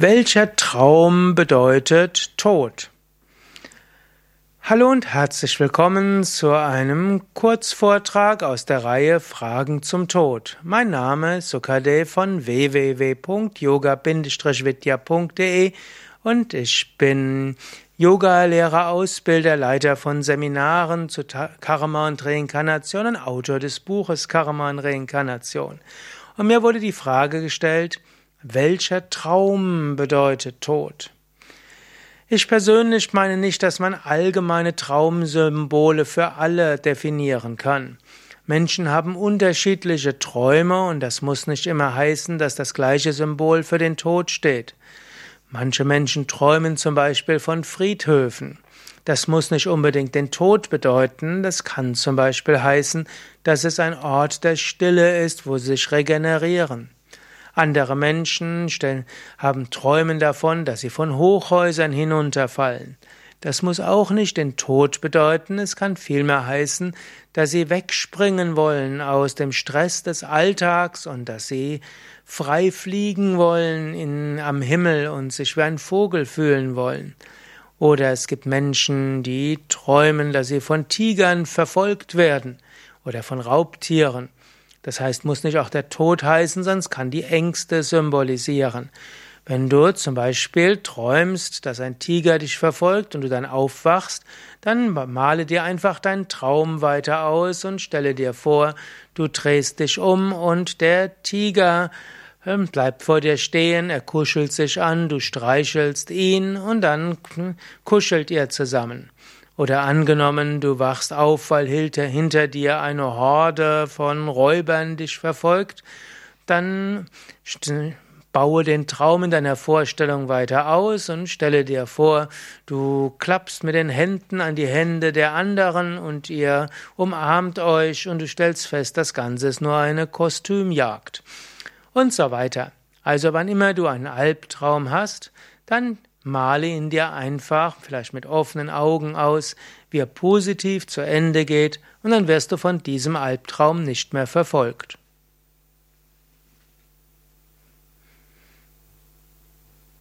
Welcher Traum bedeutet Tod? Hallo und herzlich willkommen zu einem Kurzvortrag aus der Reihe Fragen zum Tod. Mein Name ist Sukadev von www.yoga-vidya.de und ich bin Yoga-Lehrer, Ausbilder, Leiter von Seminaren zu Karma und Reinkarnation und Autor des Buches Karma und Reinkarnation. Und mir wurde die Frage gestellt, welcher Traum bedeutet Tod? Ich persönlich meine nicht, dass man allgemeine Traumsymbole für alle definieren kann. Menschen haben unterschiedliche Träume und das muss nicht immer heißen, dass das gleiche Symbol für den Tod steht. Manche Menschen träumen zum Beispiel von Friedhöfen. Das muss nicht unbedingt den Tod bedeuten, das kann zum Beispiel heißen, dass es ein Ort der Stille ist, wo sie sich regenerieren. Andere Menschen stellen, haben Träumen davon, dass sie von Hochhäusern hinunterfallen. Das muss auch nicht den Tod bedeuten, es kann vielmehr heißen, dass sie wegspringen wollen aus dem Stress des Alltags und dass sie frei fliegen wollen in, am Himmel und sich wie ein Vogel fühlen wollen. Oder es gibt Menschen, die träumen, dass sie von Tigern verfolgt werden oder von Raubtieren. Das heißt, muss nicht auch der Tod heißen, sonst kann die Ängste symbolisieren. Wenn du zum Beispiel träumst, dass ein Tiger dich verfolgt und du dann aufwachst, dann male dir einfach deinen Traum weiter aus und stelle dir vor, du drehst dich um und der Tiger ähm, bleibt vor dir stehen, er kuschelt sich an, du streichelst ihn und dann kuschelt ihr zusammen. Oder angenommen, du wachst auf, weil hinter dir eine Horde von Räubern dich verfolgt, dann baue den Traum in deiner Vorstellung weiter aus und stelle dir vor, du klappst mit den Händen an die Hände der anderen und ihr umarmt euch und du stellst fest, das Ganze ist nur eine Kostümjagd. Und so weiter. Also wann immer du einen Albtraum hast, dann Male ihn dir einfach, vielleicht mit offenen Augen aus, wie er positiv zu Ende geht, und dann wirst du von diesem Albtraum nicht mehr verfolgt.